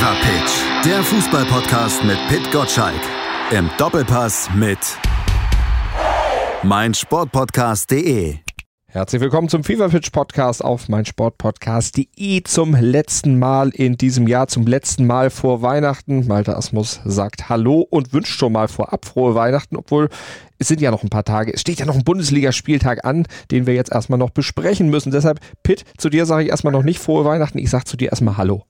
Fever Pitch, der Fußballpodcast mit Pit Gottschalk. Im Doppelpass mit meinsportpodcast.de. Herzlich willkommen zum Fever Pitch Podcast auf meinsportpodcast.de zum letzten Mal in diesem Jahr, zum letzten Mal vor Weihnachten. Malte Asmus sagt Hallo und wünscht schon mal vorab frohe Weihnachten, obwohl es sind ja noch ein paar Tage. Es steht ja noch ein Bundesligaspieltag an, den wir jetzt erstmal noch besprechen müssen. Deshalb, Pitt, zu dir sage ich erstmal noch nicht frohe Weihnachten. Ich sage zu dir erstmal Hallo.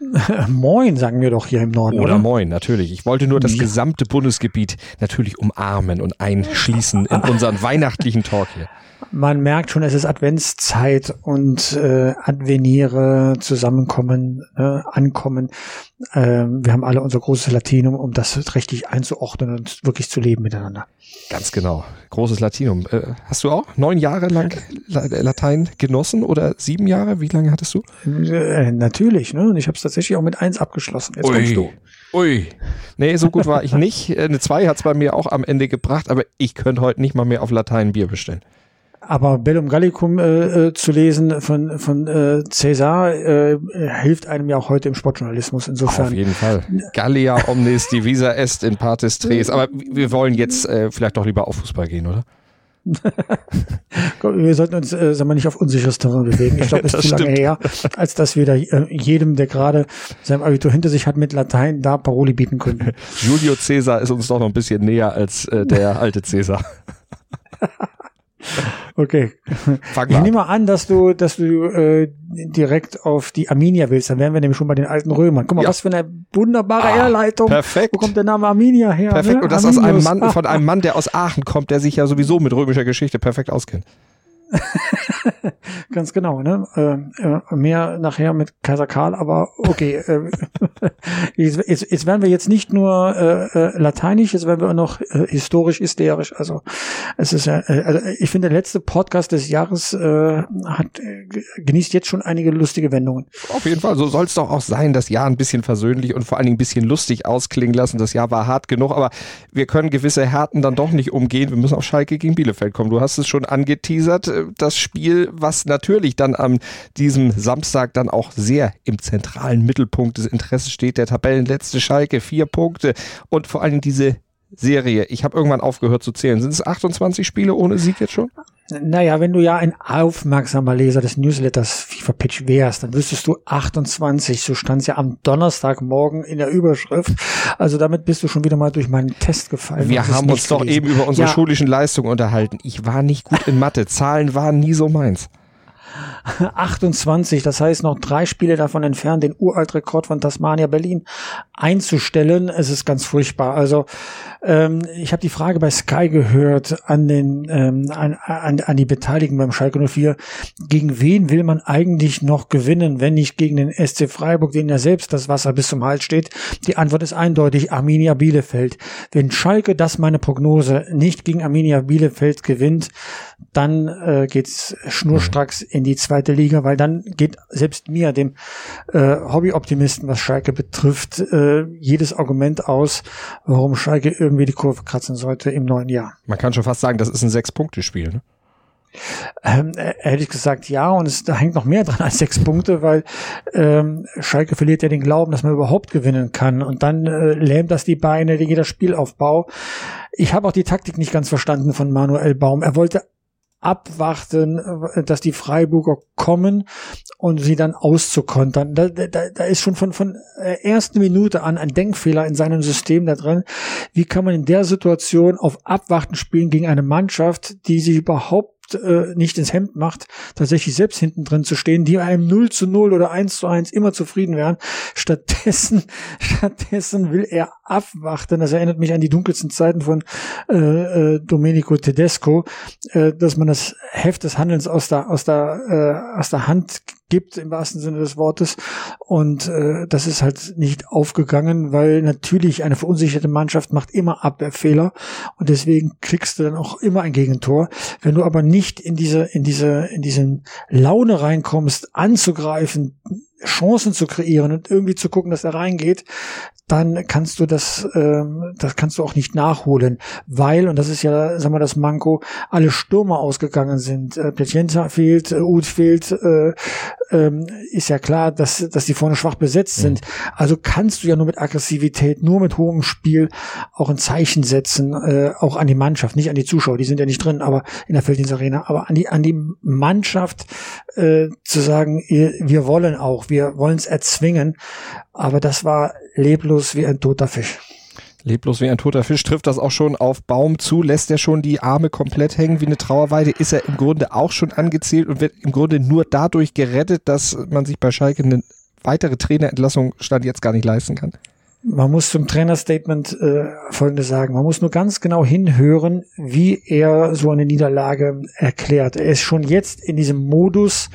Moin, sagen wir doch hier im Norden. Oder, oder? Moin, natürlich. Ich wollte nur das gesamte Bundesgebiet natürlich umarmen und einschließen in unseren weihnachtlichen Talk hier. Man merkt schon, es ist Adventszeit und äh, Adveniere zusammenkommen, äh, ankommen. Äh, wir haben alle unser großes Latinum, um das richtig einzuordnen und wirklich zu leben miteinander. Ganz genau. Großes Latinum. Äh, hast du auch neun Jahre lang Latein genossen oder sieben Jahre? Wie lange hattest du? Äh, natürlich, ne? Und ich habe es tatsächlich auch mit eins abgeschlossen. Jetzt Ui. kommst du. Ui. Nee, so gut war ich nicht. Eine zwei hat es bei mir auch am Ende gebracht, aber ich könnte heute nicht mal mehr auf Latein Bier bestellen. Aber Bellum Gallicum äh, äh, zu lesen von, von äh, Cäsar äh, hilft einem ja auch heute im Sportjournalismus insofern. Auf jeden Fall. Gallia omnis divisa est in partis tres. Aber wir wollen jetzt äh, vielleicht doch lieber auf Fußball gehen, oder? wir sollten uns, äh, sagen wir, nicht auf unsicheres Terrain bewegen. Ich glaube, es ist zu lange her, als dass wir da äh, jedem, der gerade sein Abitur hinter sich hat, mit Latein da Paroli bieten können. Julio Cäsar ist uns doch noch ein bisschen näher als äh, der alte Cäsar. Okay. Fang ich nehme an, dass du, dass du äh, direkt auf die Arminia willst. Dann wären wir nämlich schon bei den alten Römern. Guck mal, ja. was für eine wunderbare ah, Herleitung. Perfekt. Wo kommt der Name Arminia her? Perfekt. Ne? Und das Arminius. aus einem Mann, von einem Mann, der aus Aachen kommt, der sich ja sowieso mit römischer Geschichte perfekt auskennt. Ganz genau, ne? Äh, äh, mehr nachher mit Kaiser Karl, aber okay. Äh, jetzt, jetzt, werden wir jetzt nicht nur äh, äh, lateinisch, jetzt werden wir auch noch äh, historisch hysterisch. Also es ist ja, äh, also ich finde, der letzte Podcast des Jahres äh, hat äh, genießt jetzt schon einige lustige Wendungen. Auf jeden Fall, so soll es doch auch sein, das Jahr ein bisschen versöhnlich und vor allen Dingen ein bisschen lustig ausklingen lassen. Das Jahr war hart genug, aber wir können gewisse Härten dann doch nicht umgehen. Wir müssen auf Schalke gegen Bielefeld kommen. Du hast es schon angeteasert das Spiel, was natürlich dann am diesem Samstag dann auch sehr im zentralen Mittelpunkt des Interesses steht. Der Tabellenletzte Schalke, vier Punkte und vor allem diese Serie. Ich habe irgendwann aufgehört zu zählen. Sind es 28 Spiele ohne Sieg jetzt schon? Naja, wenn du ja ein aufmerksamer Leser des Newsletters FIFA Pitch wärst, dann wüsstest du 28. So stand es ja am Donnerstagmorgen in der Überschrift. Also damit bist du schon wieder mal durch meinen Test gefallen. Wir haben uns doch gelesen. eben über unsere ja. schulischen Leistungen unterhalten. Ich war nicht gut in Mathe. Zahlen waren nie so meins. 28, das heißt noch drei Spiele davon entfernt, den Uraltrekord von Tasmania Berlin einzustellen. Es ist ganz furchtbar. Also ähm, ich habe die Frage bei Sky gehört an den ähm, an, an, an die Beteiligten beim Schalke 04. Gegen wen will man eigentlich noch gewinnen, wenn nicht gegen den SC Freiburg, den ja selbst das Wasser bis zum Hals steht? Die Antwort ist eindeutig Arminia Bielefeld. Wenn Schalke, das meine Prognose, nicht gegen Arminia Bielefeld gewinnt, dann äh, geht's schnurstracks in die zweite Liga, weil dann geht selbst mir, dem äh, Hobbyoptimisten, was Schalke betrifft, äh, jedes Argument aus, warum Schalke irgendwie die Kurve kratzen sollte im neuen Jahr. Man kann schon fast sagen, das ist ein Sechs-Punkte-Spiel, ne? Ähm, äh, ehrlich gesagt ja, und es, da hängt noch mehr dran als sechs Punkte, weil ähm, Schalke verliert ja den Glauben, dass man überhaupt gewinnen kann und dann äh, lähmt das die Beine, jeder Spielaufbau. Ich habe auch die Taktik nicht ganz verstanden von Manuel Baum. Er wollte abwarten, äh, dass die Freiburger kommen und sie dann auszukontern. Da, da, da ist schon von, von äh, ersten Minute an ein Denkfehler in seinem System da drin. Wie kann man in der Situation auf Abwarten spielen gegen eine Mannschaft, die sich überhaupt äh, nicht ins Hemd macht, tatsächlich selbst hinten drin zu stehen, die einem 0 zu 0 oder 1 zu 1 immer zufrieden wären. Stattdessen, stattdessen will er abwarten. Das erinnert mich an die dunkelsten Zeiten von äh, äh, Domenico Tedesco, äh, dass man das Heft des Handelns aus der, aus der, äh, aus der Hand gibt im wahrsten Sinne des Wortes. Und äh, das ist halt nicht aufgegangen, weil natürlich eine verunsicherte Mannschaft macht immer Abwehrfehler und deswegen kriegst du dann auch immer ein Gegentor. Wenn du aber nicht in diese, in diese, in diesen Laune reinkommst, anzugreifen, Chancen zu kreieren und irgendwie zu gucken, dass er reingeht, dann kannst du das, ähm, das kannst du auch nicht nachholen, weil, und das ist ja, sagen wir das Manko, alle Stürmer ausgegangen sind. Äh, Piacenza fehlt, äh, Uth fehlt, äh, ähm, ist ja klar, dass, dass die vorne schwach besetzt mhm. sind. Also kannst du ja nur mit Aggressivität, nur mit hohem Spiel auch ein Zeichen setzen, äh, auch an die Mannschaft, nicht an die Zuschauer, die sind ja nicht drin, aber in der Felddienstarena, aber an die, an die Mannschaft äh, zu sagen, wir wollen auch, wir wollen es erzwingen. Aber das war leblos wie ein toter Fisch. Leblos wie ein toter Fisch trifft das auch schon auf Baum zu, lässt er schon die Arme komplett hängen wie eine Trauerweide, ist er im Grunde auch schon angezählt und wird im Grunde nur dadurch gerettet, dass man sich bei Schalke eine weitere Trainerentlassung stand jetzt gar nicht leisten kann. Man muss zum Trainerstatement äh, Folgendes sagen. Man muss nur ganz genau hinhören, wie er so eine Niederlage erklärt. Er ist schon jetzt in diesem Modus,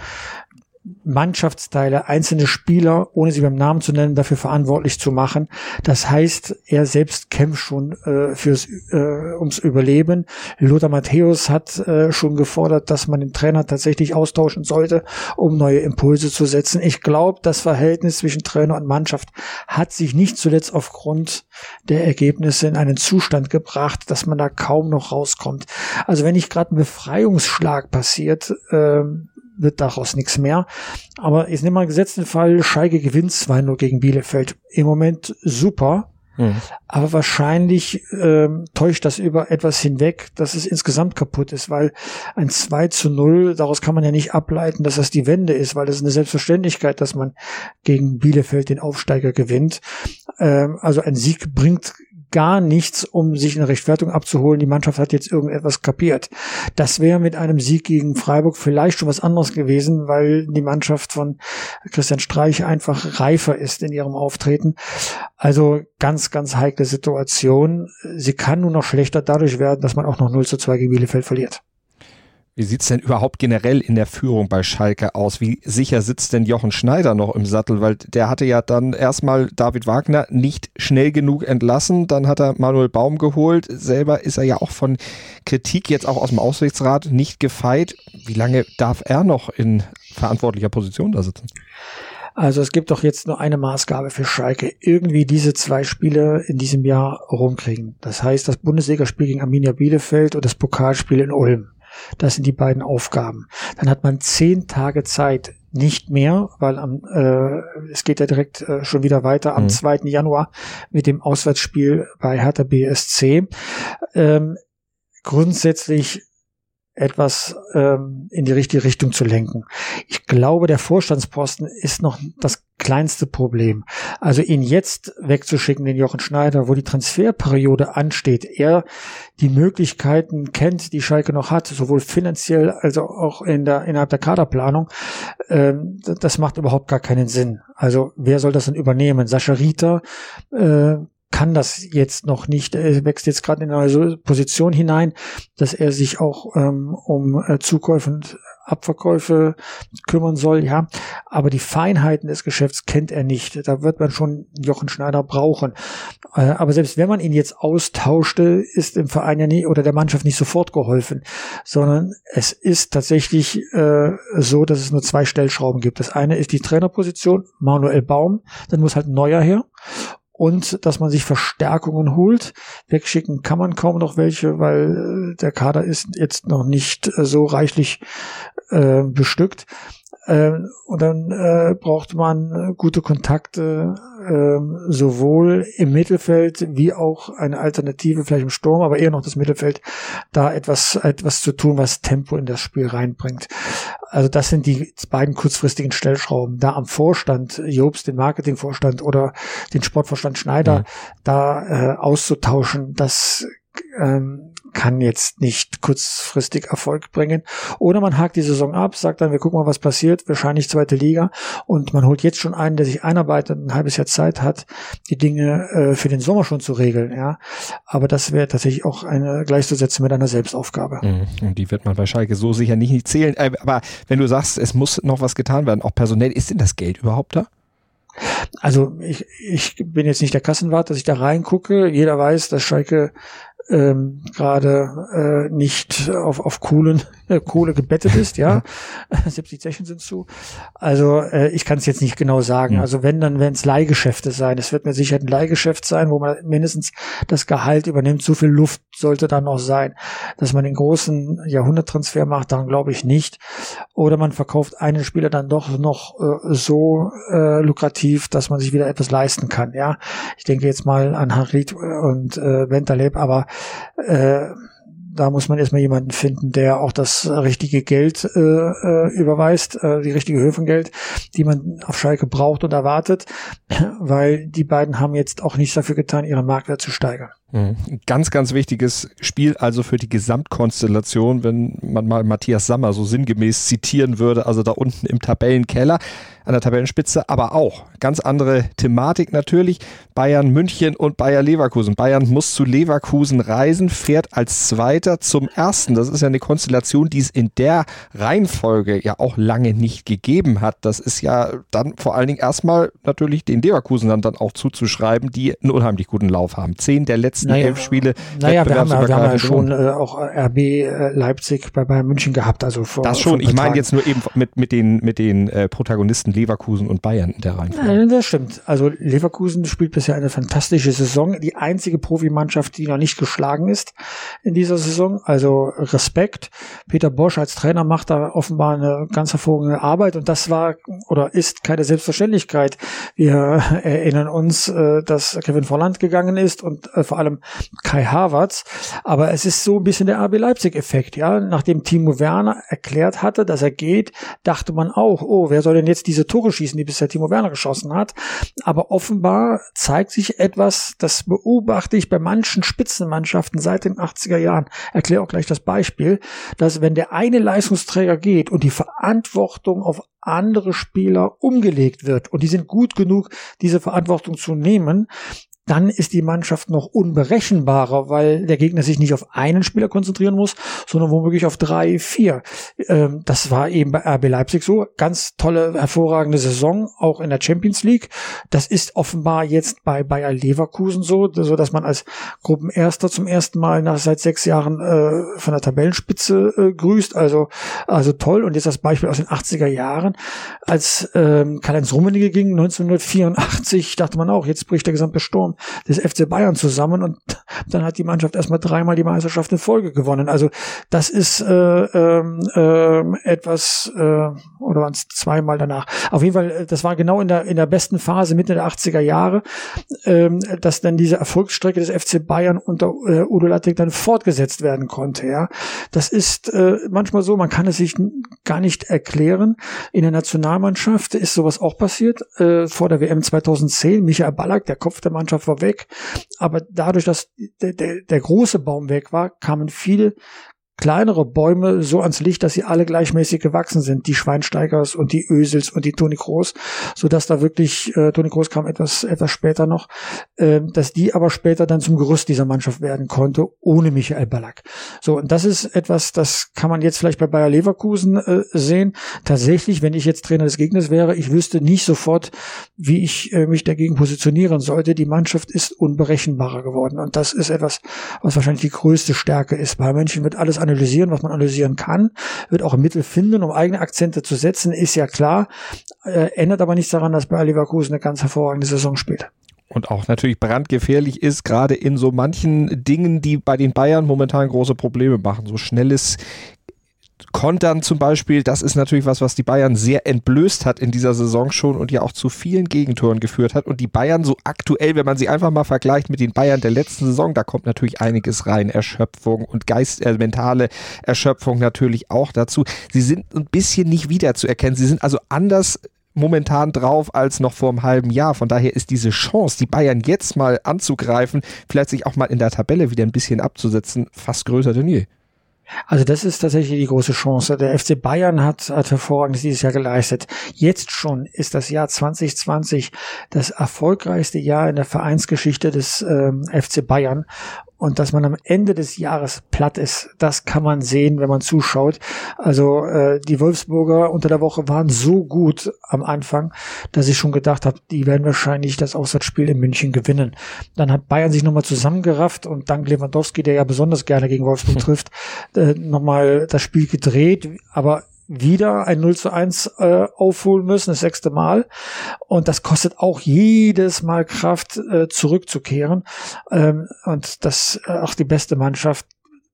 Mannschaftsteile, einzelne Spieler, ohne sie beim Namen zu nennen, dafür verantwortlich zu machen. Das heißt, er selbst kämpft schon äh, fürs äh, ums Überleben. Lothar Matthäus hat äh, schon gefordert, dass man den Trainer tatsächlich austauschen sollte, um neue Impulse zu setzen. Ich glaube, das Verhältnis zwischen Trainer und Mannschaft hat sich nicht zuletzt aufgrund der Ergebnisse in einen Zustand gebracht, dass man da kaum noch rauskommt. Also wenn nicht gerade ein Befreiungsschlag passiert, ähm, wird daraus nichts mehr. Aber jetzt nehmen wir einen gesetzten Fall, Schalke gewinnt 2-0 gegen Bielefeld. Im Moment super. Mhm. Aber wahrscheinlich ähm, täuscht das über etwas hinweg, dass es insgesamt kaputt ist, weil ein 2 zu 0, daraus kann man ja nicht ableiten, dass das die Wende ist, weil das ist eine Selbstverständlichkeit, dass man gegen Bielefeld den Aufsteiger gewinnt. Ähm, also ein Sieg bringt gar nichts, um sich eine Rechtfertigung abzuholen. Die Mannschaft hat jetzt irgendetwas kapiert. Das wäre mit einem Sieg gegen Freiburg vielleicht schon was anderes gewesen, weil die Mannschaft von Christian Streich einfach reifer ist in ihrem Auftreten. Also ganz, ganz heikle Situation. Sie kann nur noch schlechter dadurch werden, dass man auch noch 0 zu 2 gegen Bielefeld verliert. Wie sieht's denn überhaupt generell in der Führung bei Schalke aus? Wie sicher sitzt denn Jochen Schneider noch im Sattel? Weil der hatte ja dann erstmal David Wagner nicht schnell genug entlassen, dann hat er Manuel Baum geholt. Selber ist er ja auch von Kritik jetzt auch aus dem Aussichtsrat nicht gefeit. Wie lange darf er noch in verantwortlicher Position da sitzen? Also es gibt doch jetzt nur eine Maßgabe für Schalke. Irgendwie diese zwei Spiele in diesem Jahr rumkriegen. Das heißt, das Bundesligaspiel gegen Arminia Bielefeld und das Pokalspiel in Ulm. Das sind die beiden Aufgaben. Dann hat man zehn Tage Zeit, nicht mehr, weil am, äh, es geht ja direkt äh, schon wieder weiter am mhm. 2. Januar mit dem Auswärtsspiel bei Hertha BSC. Ähm, grundsätzlich etwas ähm, in die richtige Richtung zu lenken. Ich glaube, der Vorstandsposten ist noch das kleinste Problem. Also ihn jetzt wegzuschicken, den Jochen Schneider, wo die Transferperiode ansteht, er die Möglichkeiten kennt, die Schalke noch hat, sowohl finanziell als auch in der, innerhalb der Kaderplanung, ähm, das macht überhaupt gar keinen Sinn. Also wer soll das denn übernehmen? Sascha Rieter äh, kann das jetzt noch nicht. Er wächst jetzt gerade in eine Position hinein, dass er sich auch ähm, um äh, Zukäufe und Abverkäufe kümmern soll, ja. Aber die Feinheiten des Geschäfts kennt er nicht. Da wird man schon Jochen Schneider brauchen. Äh, aber selbst wenn man ihn jetzt austauschte, ist im Verein ja nie oder der Mannschaft nicht sofort geholfen, sondern es ist tatsächlich äh, so, dass es nur zwei Stellschrauben gibt. Das eine ist die Trainerposition, Manuel Baum, dann muss halt ein neuer her und dass man sich Verstärkungen holt. Wegschicken kann man kaum noch welche, weil äh, der Kader ist jetzt noch nicht äh, so reichlich äh, bestückt. Äh, und dann äh, braucht man gute Kontakte, äh, sowohl im Mittelfeld wie auch eine Alternative, vielleicht im Sturm, aber eher noch das Mittelfeld, da etwas, etwas zu tun, was Tempo in das Spiel reinbringt. Also das sind die beiden kurzfristigen Stellschrauben. Da am Vorstand, Jobs, den Marketingvorstand oder den Sportvorstand Schneider, mhm. da äh, auszutauschen, das ähm, kann jetzt nicht kurzfristig Erfolg bringen. Oder man hakt die Saison ab, sagt dann, wir gucken mal, was passiert, wahrscheinlich zweite Liga und man holt jetzt schon einen, der sich einarbeitet und ein halbes Jahr Zeit hat, die Dinge äh, für den Sommer schon zu regeln. Ja, Aber das wäre tatsächlich auch eine gleichzusetzen mit einer Selbstaufgabe. Mhm. Und die wird man bei Schalke so sicher nicht, nicht zählen. Äh, aber wenn du sagst, es muss noch was getan werden, auch personell, ist denn das Geld überhaupt da? Also ich, ich bin jetzt nicht der Kassenwart, dass ich da reingucke. Jeder weiß, dass Schalke ähm, gerade äh, nicht auf, auf Kohlen, äh, Kohle gebettet ist, ja. 70 Zechen sind zu. Also äh, ich kann es jetzt nicht genau sagen. Ja. Also wenn, dann werden es Leihgeschäfte sein. Es wird mir sicher ein Leihgeschäft sein, wo man mindestens das Gehalt übernimmt. So viel Luft sollte dann noch sein. Dass man den großen Jahrhunderttransfer macht, daran glaube ich nicht. Oder man verkauft einen Spieler dann doch noch äh, so äh, lukrativ, dass man sich wieder etwas leisten kann, ja. Ich denke jetzt mal an Harit und äh, Bentaleb, aber äh, da muss man erstmal jemanden finden, der auch das richtige Geld äh, äh, überweist, äh, die richtige Höhe von Geld, die man auf Schalke braucht und erwartet, weil die beiden haben jetzt auch nichts dafür getan, ihren Marktwert zu steigern. Mhm. Ganz, ganz wichtiges Spiel also für die Gesamtkonstellation, wenn man mal Matthias Sammer so sinngemäß zitieren würde, also da unten im Tabellenkeller an der Tabellenspitze, aber auch ganz andere Thematik natürlich. Bayern München und Bayer Leverkusen. Bayern muss zu Leverkusen reisen, fährt als Zweiter zum Ersten. Das ist ja eine Konstellation, die es in der Reihenfolge ja auch lange nicht gegeben hat. Das ist ja dann vor allen Dingen erstmal natürlich den Leverkusen dann auch zuzuschreiben, die einen unheimlich guten Lauf haben. Zehn der letzten naja, elf Spiele. Naja, wir haben, wir haben ja schon äh, auch RB äh, Leipzig bei Bayern München gehabt. Also vor, das schon. Ich meine jetzt nur eben mit, mit den, mit den äh, Protagonisten Leverkusen und Bayern in der Reihenfolge. Ja, das stimmt. Also Leverkusen spielt bisher eine fantastische Saison. Die einzige Profimannschaft, die noch nicht geschlagen ist in dieser Saison. Also Respekt. Peter Bosch als Trainer macht da offenbar eine ganz hervorragende Arbeit und das war oder ist keine Selbstverständlichkeit. Wir erinnern uns, äh, dass Kevin Volland gegangen ist und äh, vor allem Kai Havertz. Aber es ist so ein bisschen der RB Leipzig-Effekt. Ja, nachdem Timo Werner erklärt hatte, dass er geht, dachte man auch, oh, wer soll denn jetzt diese Tore schießen, die bisher Timo Werner geschossen hat? Aber offenbar zeigt sich etwas, das beobachte ich bei manchen Spitzenmannschaften seit den 80er Jahren. Erkläre auch gleich das Beispiel, dass wenn der eine Leistungsträger geht und die Verantwortung auf andere Spieler umgelegt wird und die sind gut genug, diese Verantwortung zu nehmen, dann ist die Mannschaft noch unberechenbarer, weil der Gegner sich nicht auf einen Spieler konzentrieren muss, sondern womöglich auf drei, vier. Ähm, das war eben bei RB Leipzig so. Ganz tolle, hervorragende Saison, auch in der Champions League. Das ist offenbar jetzt bei Bayer Leverkusen so, so dass man als Gruppenerster zum ersten Mal nach seit sechs Jahren äh, von der Tabellenspitze äh, grüßt. Also, also toll. Und jetzt das Beispiel aus den 80er Jahren. Als ähm, Karl-Heinz Rummenigge ging 1984, dachte man auch, jetzt bricht der gesamte Sturm des FC Bayern zusammen und dann hat die Mannschaft erstmal dreimal die Meisterschaft in Folge gewonnen. Also das ist äh, äh, etwas, äh, oder waren es zweimal danach. Auf jeden Fall, äh, das war genau in der, in der besten Phase Mitte der 80er Jahre, äh, dass dann diese Erfolgsstrecke des FC Bayern unter äh, Udo Lattek dann fortgesetzt werden konnte. Ja, Das ist äh, manchmal so, man kann es sich gar nicht erklären. In der Nationalmannschaft ist sowas auch passiert, äh, vor der WM 2010. Michael Ballack, der Kopf der Mannschaft, war weg. Aber dadurch, dass der, der, der große Baum weg war, kamen viele kleinere Bäume so ans Licht, dass sie alle gleichmäßig gewachsen sind. Die Schweinsteigers und die Ösels und die Toni Kroos, so dass da wirklich, äh, Toni Kroos kam etwas, etwas später noch, äh, dass die aber später dann zum Gerüst dieser Mannschaft werden konnte, ohne Michael Ballack. So, und das ist etwas, das kann man jetzt vielleicht bei Bayer Leverkusen äh, sehen. Tatsächlich, wenn ich jetzt Trainer des Gegners wäre, ich wüsste nicht sofort, wie ich äh, mich dagegen positionieren sollte. Die Mannschaft ist unberechenbarer geworden. Und das ist etwas, was wahrscheinlich die größte Stärke ist. Bei Menschen wird alles analysieren, was man analysieren kann, wird auch Mittel finden, um eigene Akzente zu setzen, ist ja klar, äh, ändert aber nichts daran, dass bei Leverkusen eine ganz hervorragende Saison spielt und auch natürlich brandgefährlich ist, gerade in so manchen Dingen, die bei den Bayern momentan große Probleme machen. So schnelles Kontern zum Beispiel, das ist natürlich was, was die Bayern sehr entblößt hat in dieser Saison schon und ja auch zu vielen Gegentoren geführt hat. Und die Bayern so aktuell, wenn man sie einfach mal vergleicht mit den Bayern der letzten Saison, da kommt natürlich einiges rein. Erschöpfung und Geist, äh, mentale Erschöpfung natürlich auch dazu. Sie sind ein bisschen nicht wiederzuerkennen. Sie sind also anders momentan drauf als noch vor einem halben Jahr. Von daher ist diese Chance, die Bayern jetzt mal anzugreifen, vielleicht sich auch mal in der Tabelle wieder ein bisschen abzusetzen, fast größer denn je. Also das ist tatsächlich die große Chance. Der FC Bayern hat, hat hervorragendes dieses Jahr geleistet. Jetzt schon ist das Jahr 2020 das erfolgreichste Jahr in der Vereinsgeschichte des ähm, FC Bayern. Und dass man am Ende des Jahres platt ist, das kann man sehen, wenn man zuschaut. Also äh, die Wolfsburger unter der Woche waren so gut am Anfang, dass ich schon gedacht habe, die werden wahrscheinlich das Auswärtsspiel in München gewinnen. Dann hat Bayern sich nochmal zusammengerafft und dank Lewandowski, der ja besonders gerne gegen Wolfsburg trifft, äh, nochmal das Spiel gedreht. Aber wieder ein 0 zu 1 äh, aufholen müssen, das sechste Mal. Und das kostet auch jedes Mal Kraft, äh, zurückzukehren. Ähm, und das äh, auch die beste Mannschaft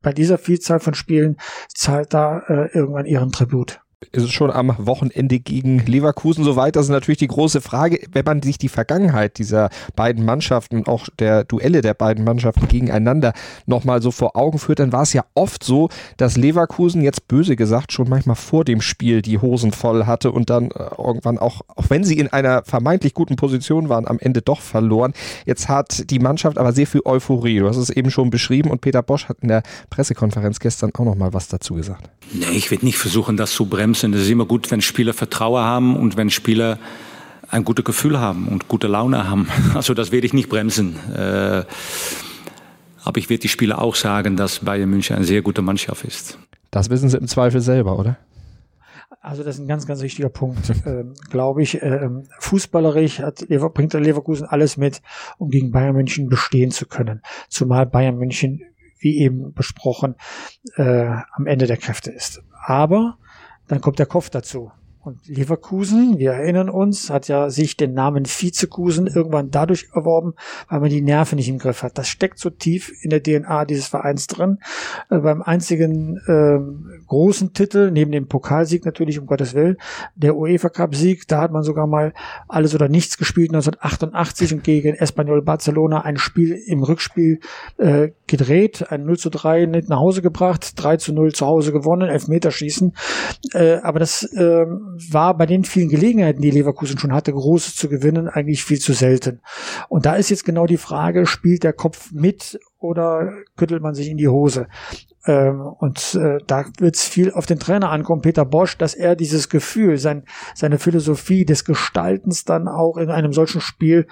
bei dieser Vielzahl von Spielen zahlt da äh, irgendwann ihren Tribut ist es schon am Wochenende gegen Leverkusen soweit? Das ist natürlich die große Frage, wenn man sich die Vergangenheit dieser beiden Mannschaften, auch der Duelle der beiden Mannschaften gegeneinander nochmal so vor Augen führt, dann war es ja oft so, dass Leverkusen jetzt böse gesagt schon manchmal vor dem Spiel die Hosen voll hatte und dann äh, irgendwann auch, auch wenn sie in einer vermeintlich guten Position waren, am Ende doch verloren. Jetzt hat die Mannschaft aber sehr viel Euphorie. Du hast es eben schon beschrieben und Peter Bosch hat in der Pressekonferenz gestern auch nochmal was dazu gesagt. Nee, ich werde nicht versuchen, das zu bremsen bremsen. Es ist immer gut, wenn Spieler Vertrauen haben und wenn Spieler ein gutes Gefühl haben und gute Laune haben. Also das werde ich nicht bremsen. Äh, aber ich werde die Spieler auch sagen, dass Bayern München eine sehr gute Mannschaft ist. Das wissen sie im Zweifel selber, oder? Also das ist ein ganz, ganz wichtiger Punkt, äh, glaube ich. Äh, fußballerisch hat bringt der Leverkusen alles mit, um gegen Bayern München bestehen zu können. Zumal Bayern München, wie eben besprochen, äh, am Ende der Kräfte ist. Aber dann kommt der Kopf dazu. Und Leverkusen, wir erinnern uns, hat ja sich den Namen Vizekusen irgendwann dadurch erworben, weil man die Nerven nicht im Griff hat. Das steckt so tief in der DNA dieses Vereins drin. Äh, beim einzigen äh, großen Titel, neben dem Pokalsieg natürlich, um Gottes Willen, der UEFA Cup Sieg, da hat man sogar mal alles oder nichts gespielt 1988 und gegen Espanyol Barcelona ein Spiel im Rückspiel äh, gedreht, ein 0 zu 3 nach Hause gebracht, 3 zu 0 zu Hause gewonnen, Elfmeterschießen. Äh, aber das äh, war bei den vielen Gelegenheiten, die Leverkusen schon hatte, Großes zu gewinnen, eigentlich viel zu selten. Und da ist jetzt genau die Frage, spielt der Kopf mit oder küttelt man sich in die Hose? Ähm, und äh, da wird es viel auf den Trainer ankommen, Peter Bosch, dass er dieses Gefühl, sein, seine Philosophie des Gestaltens dann auch in einem solchen Spiel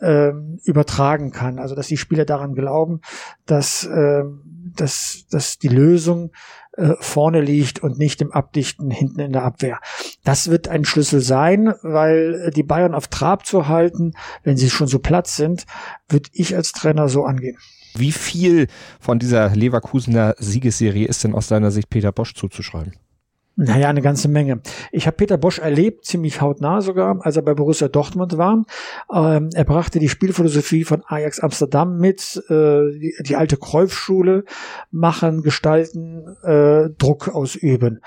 ähm, übertragen kann. Also dass die Spieler daran glauben, dass, ähm, dass, dass die Lösung äh, vorne liegt und nicht im Abdichten hinten in der Abwehr. Das wird ein Schlüssel sein, weil die Bayern auf Trab zu halten, wenn sie schon so platt sind, würde ich als Trainer so angehen. Wie viel von dieser Leverkusener Siegesserie ist denn aus deiner Sicht Peter Bosch zuzuschreiben? Naja, eine ganze Menge. Ich habe Peter Bosch erlebt, ziemlich hautnah sogar, als er bei Borussia Dortmund war. Ähm, er brachte die Spielphilosophie von Ajax Amsterdam mit, äh, die, die, alte Kreufschule, machen, gestalten, äh, Druck ausüben.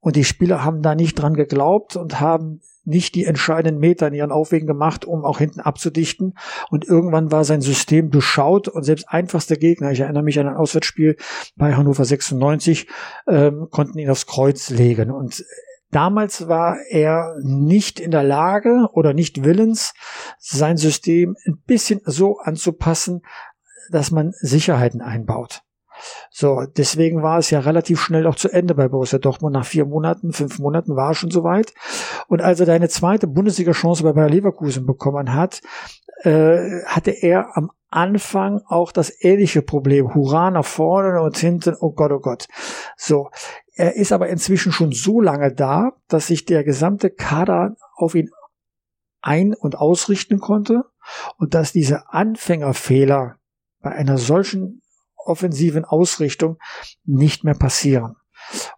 Und die Spieler haben da nicht dran geglaubt und haben nicht die entscheidenden Meter in ihren Aufwegen gemacht, um auch hinten abzudichten. Und irgendwann war sein System beschaut und selbst einfachste Gegner, ich erinnere mich an ein Auswärtsspiel bei Hannover 96, ähm, konnten ihn aufs Kreuz legen. Und Damals war er nicht in der Lage oder nicht willens, sein System ein bisschen so anzupassen, dass man Sicherheiten einbaut. So, deswegen war es ja relativ schnell auch zu Ende bei Borussia Dortmund. Nach vier Monaten, fünf Monaten war er schon soweit. Und als er deine zweite Bundesliga-Chance bei Bayer Leverkusen bekommen hat, äh, hatte er am Anfang auch das ähnliche Problem. Hurra nach vorne und hinten, oh Gott, oh Gott. So. Er ist aber inzwischen schon so lange da, dass sich der gesamte Kader auf ihn ein- und ausrichten konnte und dass diese Anfängerfehler bei einer solchen offensiven Ausrichtung nicht mehr passieren.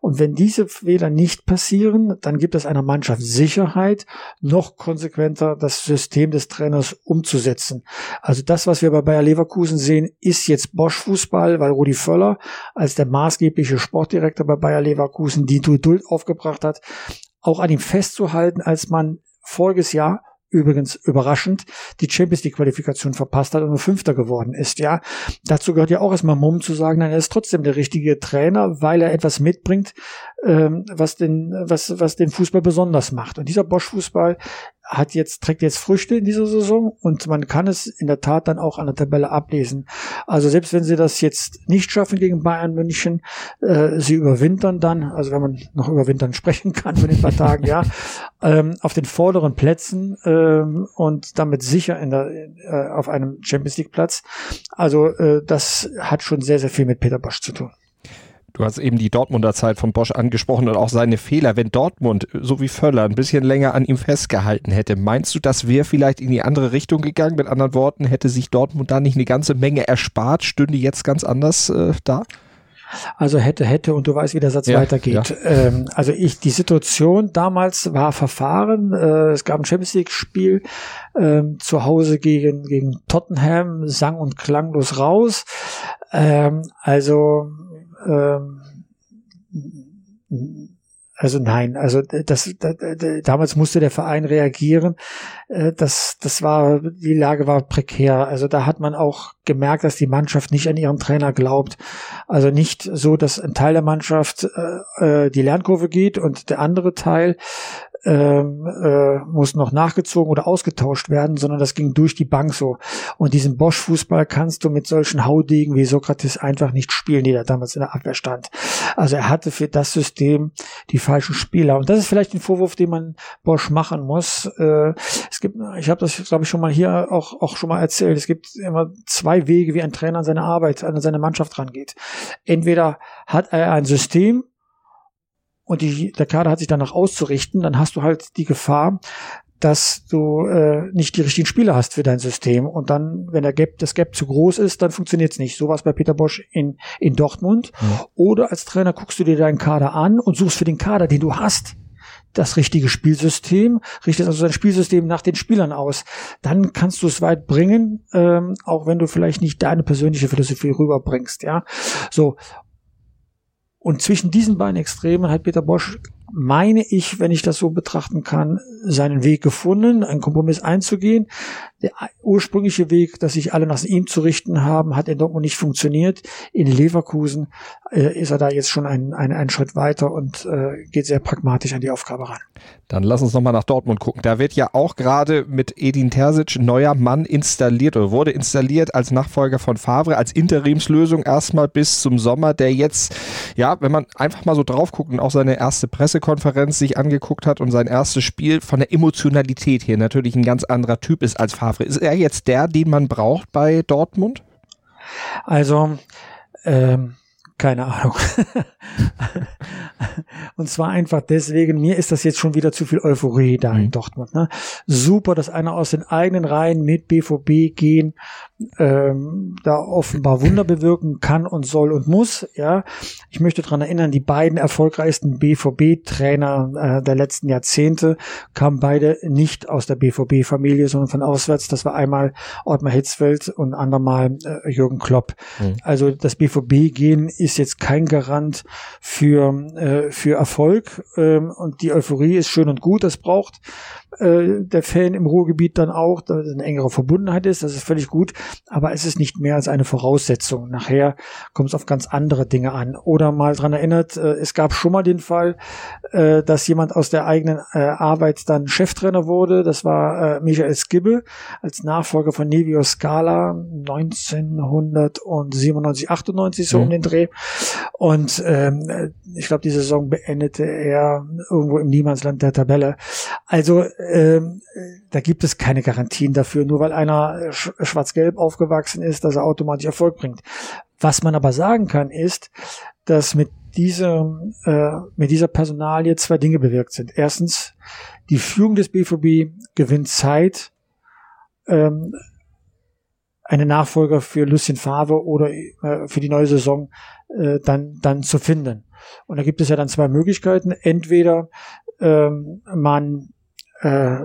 Und wenn diese Fehler nicht passieren, dann gibt es einer Mannschaft Sicherheit, noch konsequenter das System des Trainers umzusetzen. Also das, was wir bei Bayer Leverkusen sehen, ist jetzt Bosch-Fußball, weil Rudi Völler als der maßgebliche Sportdirektor bei Bayer Leverkusen die Geduld aufgebracht hat, auch an ihm festzuhalten, als man voriges Jahr übrigens überraschend die Champions League Qualifikation verpasst hat und nur Fünfter geworden ist, ja. Dazu gehört ja auch erstmal Mumm zu sagen, nein, er ist trotzdem der richtige Trainer, weil er etwas mitbringt, ähm, was den, was, was den Fußball besonders macht. Und dieser Bosch-Fußball hat jetzt, trägt jetzt Früchte in dieser Saison und man kann es in der Tat dann auch an der Tabelle ablesen. Also selbst wenn sie das jetzt nicht schaffen gegen Bayern München, äh, sie überwintern dann, also wenn man noch überwintern sprechen kann für den paar Tagen, ja, ähm, auf den vorderen Plätzen ähm, und damit sicher in der, äh, auf einem Champions League Platz. Also äh, das hat schon sehr, sehr viel mit Peter Bosch zu tun. Du hast eben die Dortmunder Zeit von Bosch angesprochen und auch seine Fehler. Wenn Dortmund, so wie Völler, ein bisschen länger an ihm festgehalten hätte, meinst du, das wäre vielleicht in die andere Richtung gegangen? Mit anderen Worten, hätte sich Dortmund da nicht eine ganze Menge erspart, stünde jetzt ganz anders äh, da? Also hätte, hätte und du weißt, wie der Satz ja, weitergeht. Ja. Ähm, also ich, die Situation damals war verfahren. Äh, es gab ein Champions League Spiel ähm, zu Hause gegen, gegen Tottenham, sang und klanglos raus. Ähm, also ähm, also nein, also das, das, damals musste der Verein reagieren. Äh, das, das war, die Lage war prekär. Also da hat man auch gemerkt, dass die Mannschaft nicht an ihren Trainer glaubt. Also nicht so, dass ein Teil der Mannschaft äh, äh die Lernkurve geht und der andere Teil ähm, äh, muss noch nachgezogen oder ausgetauscht werden, sondern das ging durch die Bank so. Und diesen Bosch-Fußball kannst du mit solchen Haudegen wie Sokrates einfach nicht spielen, die da damals in der Abwehr stand. Also er hatte für das System die falschen Spieler. Und das ist vielleicht ein Vorwurf, den man Bosch machen muss. Äh, es gibt, ich habe das, glaube ich, schon mal hier auch, auch schon mal erzählt. Es gibt immer zwei Wege, wie ein Trainer an seine Arbeit, an seine Mannschaft rangeht. Entweder hat er ein System, und die, der Kader hat sich danach auszurichten, dann hast du halt die Gefahr, dass du äh, nicht die richtigen Spieler hast für dein System. Und dann, wenn der Gap, das Gap zu groß ist, dann funktioniert es nicht. So war es bei Peter Bosch in, in Dortmund. Ja. Oder als Trainer guckst du dir deinen Kader an und suchst für den Kader, den du hast, das richtige Spielsystem, richtest also dein Spielsystem nach den Spielern aus. Dann kannst du es weit bringen, ähm, auch wenn du vielleicht nicht deine persönliche Philosophie rüberbringst. Ja, so und zwischen diesen beiden Extremen hat Peter Bosch meine ich, wenn ich das so betrachten kann, seinen Weg gefunden, einen Kompromiss einzugehen. Der ursprüngliche Weg, dass sich alle nach ihm zu richten haben, hat in Dortmund nicht funktioniert. In Leverkusen äh, ist er da jetzt schon einen, einen, einen Schritt weiter und äh, geht sehr pragmatisch an die Aufgabe ran. Dann lass uns nochmal nach Dortmund gucken. Da wird ja auch gerade mit Edin Terzic neuer Mann installiert oder wurde installiert als Nachfolger von Favre, als Interimslösung erstmal bis zum Sommer, der jetzt, ja, wenn man einfach mal so drauf guckt und auch seine erste Presse Pressekonferenz sich angeguckt hat und sein erstes Spiel von der Emotionalität her natürlich ein ganz anderer Typ ist als Favre. Ist er jetzt der, den man braucht bei Dortmund? Also, ähm, keine Ahnung. und zwar einfach deswegen, mir ist das jetzt schon wieder zu viel Euphorie da in mhm. Dortmund. Ne? Super, dass einer aus den eigenen Reihen mit BVB gehen, ähm, da offenbar Wunder bewirken kann und soll und muss. Ja, ich möchte daran erinnern, die beiden erfolgreichsten BVB-Trainer äh, der letzten Jahrzehnte kamen beide nicht aus der BVB-Familie, sondern von auswärts. Das war einmal Ottmar Hitzfeld und andermal äh, Jürgen Klopp. Mhm. Also das BVB-Gehen ist ist jetzt kein Garant für, äh, für Erfolg. Ähm, und die Euphorie ist schön und gut, das braucht äh, der Fan im Ruhrgebiet dann auch, dass eine engere Verbundenheit ist, das ist völlig gut, aber es ist nicht mehr als eine Voraussetzung. Nachher kommt es auf ganz andere Dinge an. Oder mal dran erinnert, äh, es gab schon mal den Fall, äh, dass jemand aus der eigenen äh, Arbeit dann Cheftrainer wurde. Das war äh, Michael Skibbe als Nachfolger von Nevio Scala 1997, 98 so mhm. um den Dreh. Und ähm, ich glaube, die Saison beendete er irgendwo im Niemandsland der Tabelle. Also ähm, da gibt es keine Garantien dafür, nur weil einer sch schwarz-gelb aufgewachsen ist, dass er automatisch Erfolg bringt. Was man aber sagen kann, ist, dass mit diesem, äh, mit dieser Personalie zwei Dinge bewirkt sind. Erstens, die Führung des BVB gewinnt Zeit, ähm, eine Nachfolger für Lucien Favre oder äh, für die neue Saison äh, dann, dann zu finden. Und da gibt es ja dann zwei Möglichkeiten. Entweder ähm, man äh,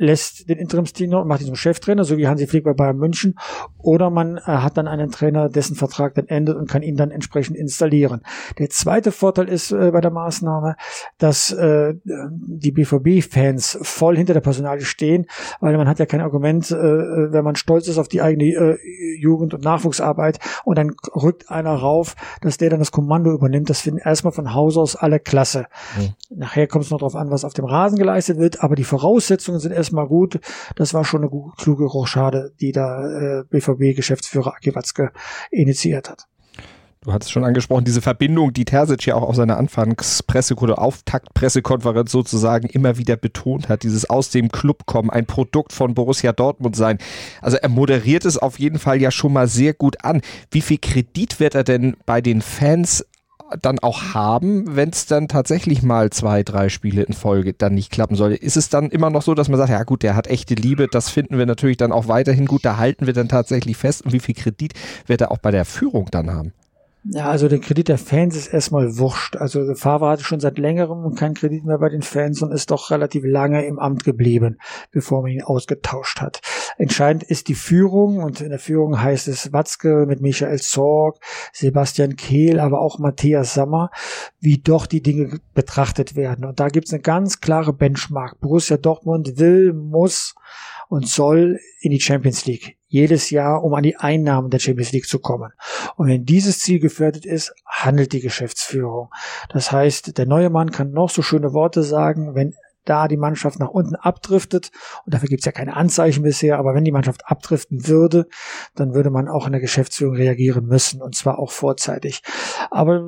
lässt den Interimstrainer und macht ihn zum Cheftrainer, so wie Hansi Flick bei Bayern München, oder man äh, hat dann einen Trainer, dessen Vertrag dann endet und kann ihn dann entsprechend installieren. Der zweite Vorteil ist äh, bei der Maßnahme, dass äh, die BVB-Fans voll hinter der Personalie stehen, weil man hat ja kein Argument, äh, wenn man stolz ist auf die eigene äh, Jugend- und Nachwuchsarbeit und dann rückt einer rauf, dass der dann das Kommando übernimmt. Das finden erstmal von Haus aus alle klasse. Mhm. Nachher kommt es noch darauf an, was auf dem Rasen geleistet wird, aber die Voraussetzungen sind erstmal erstmal gut. Das war schon eine kluge Rochade, die da äh, BVB-Geschäftsführer Aki Watzke initiiert hat. Du hattest schon angesprochen, diese Verbindung, die Terzic ja auch auf seiner Anfangspresse- oder Auftaktpressekonferenz sozusagen immer wieder betont hat, dieses aus dem Club kommen, ein Produkt von Borussia Dortmund sein. Also er moderiert es auf jeden Fall ja schon mal sehr gut an. Wie viel Kredit wird er denn bei den Fans dann auch haben, wenn es dann tatsächlich mal zwei, drei Spiele in Folge dann nicht klappen soll. Ist es dann immer noch so, dass man sagt, ja gut, der hat echte Liebe, das finden wir natürlich dann auch weiterhin gut, da halten wir dann tatsächlich fest und wie viel Kredit wird er auch bei der Führung dann haben? Ja, also der Kredit der Fans ist erstmal wurscht. Also Favre hatte schon seit längerem keinen Kredit mehr bei den Fans und ist doch relativ lange im Amt geblieben, bevor man ihn ausgetauscht hat. Entscheidend ist die Führung und in der Führung heißt es Watzke mit Michael Zorg, Sebastian Kehl, aber auch Matthias Sammer, wie doch die Dinge betrachtet werden. Und da gibt es eine ganz klare Benchmark. Borussia Dortmund will, muss und soll in die Champions League jedes Jahr, um an die Einnahmen der Champions League zu kommen. Und wenn dieses Ziel gefährdet ist, handelt die Geschäftsführung. Das heißt, der neue Mann kann noch so schöne Worte sagen, wenn da die Mannschaft nach unten abdriftet, und dafür gibt es ja keine Anzeichen bisher, aber wenn die Mannschaft abdriften würde, dann würde man auch in der Geschäftsführung reagieren müssen, und zwar auch vorzeitig. Aber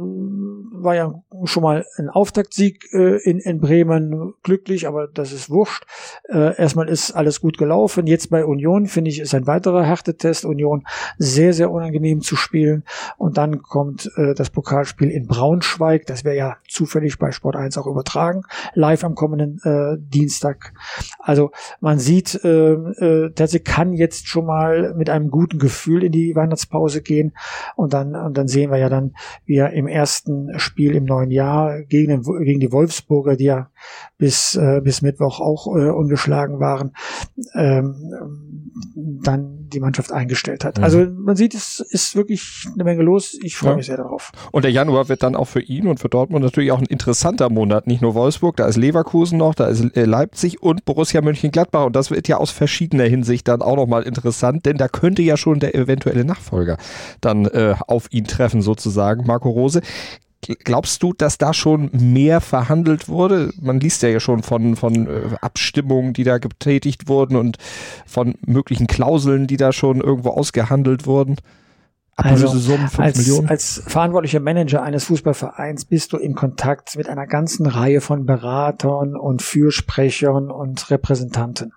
war ja schon mal ein Auftaktsieg äh, in, in Bremen glücklich, aber das ist wurscht. Äh, erstmal ist alles gut gelaufen. Jetzt bei Union, finde ich, ist ein weiterer Härtetest. Union sehr, sehr unangenehm zu spielen. Und dann kommt äh, das Pokalspiel in Braunschweig. Das wäre ja zufällig bei Sport 1 auch übertragen. Live am kommenden äh, Dienstag. Also man sieht, äh, äh, Terzi kann jetzt schon mal mit einem guten Gefühl in die Weihnachtspause gehen. Und dann, und dann sehen wir ja dann, wie er im ersten Spiel im neuen Jahr gegen, den, gegen die Wolfsburger, die ja bis, äh, bis Mittwoch auch äh, ungeschlagen waren, ähm, dann die Mannschaft eingestellt hat. Mhm. Also man sieht, es ist wirklich eine Menge los. Ich freue ja. mich sehr darauf. Und der Januar wird dann auch für ihn und für Dortmund natürlich auch ein interessanter Monat. Nicht nur Wolfsburg, da ist Leverkusen noch, da ist äh, Leipzig und Borussia Mönchengladbach. Und das wird ja aus verschiedener Hinsicht dann auch nochmal interessant, denn da könnte ja schon der eventuelle Nachfolger dann äh, auf ihn treffen, sozusagen, Marco Rose. Glaubst du, dass da schon mehr verhandelt wurde? Man liest ja, schon von, von äh, Abstimmungen, die da getätigt wurden und von möglichen Klauseln, die da schon irgendwo ausgehandelt wurden. Also, als, als verantwortlicher Manager eines Fußballvereins bist du in Kontakt mit einer ganzen Reihe von Beratern und Fürsprechern und Repräsentanten.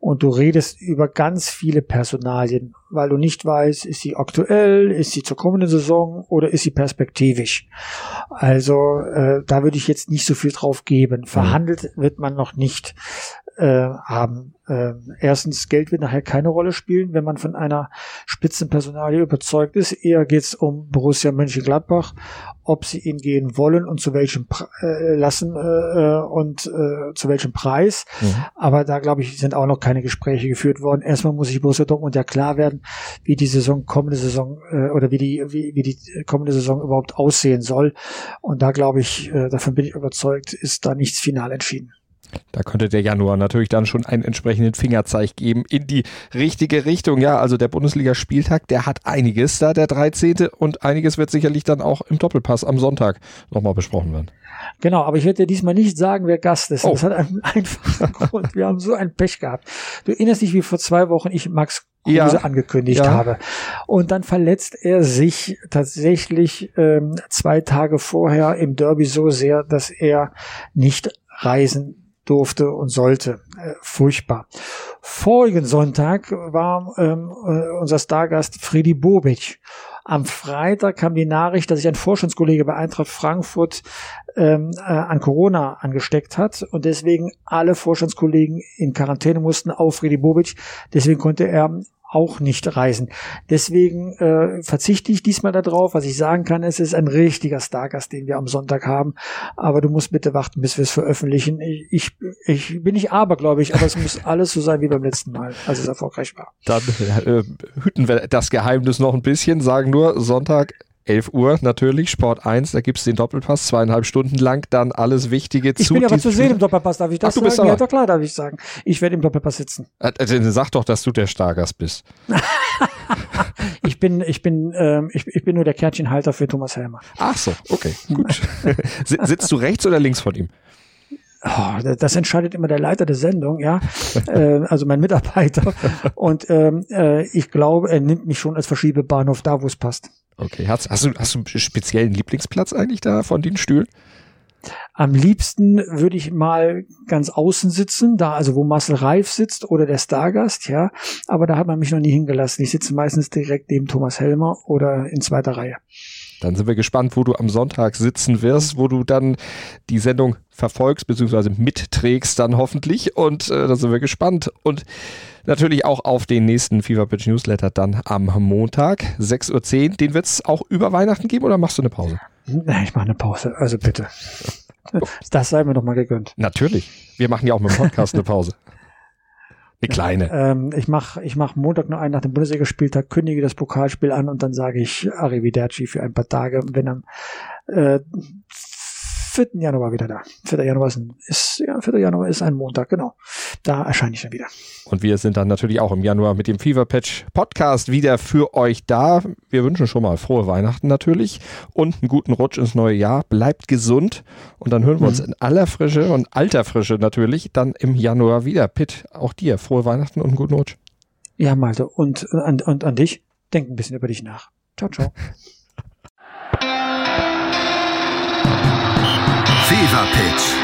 Und du redest über ganz viele Personalien, weil du nicht weißt, ist sie aktuell, ist sie zur kommenden Saison oder ist sie perspektivisch. Also äh, da würde ich jetzt nicht so viel drauf geben. Verhandelt wird man noch nicht äh, haben. Äh, erstens, Geld wird nachher keine Rolle spielen, wenn man von einer Spitzenpersonalie überzeugt ist. Eher geht es um Borussia Mönchengladbach, ob sie ihn gehen wollen und zu welchem äh, lassen äh, äh, und äh, zu welchem Preis. Mhm. Aber da glaube ich, sind auch noch keine Gespräche geführt worden. Erstmal muss sich Borussia Dortmund ja klar werden, wie die Saison kommende Saison äh, oder wie die wie, wie die kommende Saison überhaupt aussehen soll. Und da glaube ich, äh, davon bin ich überzeugt, ist da nichts final entschieden. Da könnte der Januar natürlich dann schon einen entsprechenden Fingerzeig geben in die richtige Richtung. Ja, also der Bundesliga-Spieltag, der hat einiges da, der 13. Und einiges wird sicherlich dann auch im Doppelpass am Sonntag nochmal besprochen werden. Genau, aber ich werde dir diesmal nicht sagen, wer Gast ist. Oh. Das hat einen einfachen Grund. Wir haben so ein Pech gehabt. Du erinnerst dich, wie vor zwei Wochen ich Max Kruse ja, angekündigt ja. habe. Und dann verletzt er sich tatsächlich ähm, zwei Tage vorher im Derby so sehr, dass er nicht reisen durfte und sollte. Äh, furchtbar. Vorigen Sonntag war ähm, äh, unser Stargast Friedi Bobic. Am Freitag kam die Nachricht, dass sich ein Vorstandskollege bei Eintracht Frankfurt ähm, äh, an Corona angesteckt hat und deswegen alle Vorstandskollegen in Quarantäne mussten auf Friedi Bobic. Deswegen konnte er auch nicht reisen. Deswegen äh, verzichte ich diesmal darauf. Was ich sagen kann, es ist ein richtiger Stargast, den wir am Sonntag haben. Aber du musst bitte warten, bis wir es veröffentlichen. Ich, ich bin nicht aber, glaube ich, aber es muss alles so sein wie beim letzten Mal, als es erfolgreich war. Dann äh, hüten wir das Geheimnis noch ein bisschen, sagen nur Sonntag 11 Uhr natürlich, Sport 1, da gibt es den Doppelpass, zweieinhalb Stunden lang, dann alles Wichtige ich zu. Ich bin aber zu sehen im Doppelpass, darf ich das Ach, du sagen? ja, doch klar, darf ich sagen. Ich werde im Doppelpass sitzen. Also, sag doch, dass du der Stargast bist. ich bin, ich bin, ähm, ich, ich bin nur der Kärtchenhalter für Thomas Helmer. Ach so, okay, gut. Sitzt du rechts oder links von ihm? Oh, das entscheidet immer der Leiter der Sendung, ja, äh, also mein Mitarbeiter. Und ähm, äh, ich glaube, er nimmt mich schon als Verschiebebahnhof da, wo es passt. Okay, hast, hast, du, hast du einen speziellen Lieblingsplatz eigentlich da von den Stühlen? Am liebsten würde ich mal ganz außen sitzen, da also wo Marcel Reif sitzt oder der Stargast, ja. Aber da hat man mich noch nie hingelassen. Ich sitze meistens direkt neben Thomas Helmer oder in zweiter Reihe. Dann sind wir gespannt, wo du am Sonntag sitzen wirst, wo du dann die Sendung verfolgst bzw. mitträgst dann hoffentlich. Und äh, da sind wir gespannt. Und natürlich auch auf den nächsten Fever Pitch Newsletter dann am Montag, 6.10 Uhr. Den wird es auch über Weihnachten geben oder machst du eine Pause? Ich mache eine Pause. Also bitte. Das sei mir doch mal gegönnt. Natürlich. Wir machen ja auch mit dem Podcast eine Pause. Eine kleine. Ähm, ich mache ich mach Montag nur einen nach dem Bundesligaspieltag, kündige das Pokalspiel an und dann sage ich Arrivederci für ein paar Tage, wenn am äh, 4. Januar wieder da. 4. Januar ist, ein, ist, ja, 4. Januar ist ein Montag, genau. Da erscheine ich dann wieder. Und wir sind dann natürlich auch im Januar mit dem Fever Patch Podcast wieder für euch da. Wir wünschen schon mal frohe Weihnachten natürlich und einen guten Rutsch ins neue Jahr. Bleibt gesund und dann hören wir mhm. uns in aller Frische und alter Frische natürlich dann im Januar wieder. Pitt, auch dir frohe Weihnachten und einen guten Rutsch. Ja, Malte. Und an, und an dich, denk ein bisschen über dich nach. Ciao, ciao.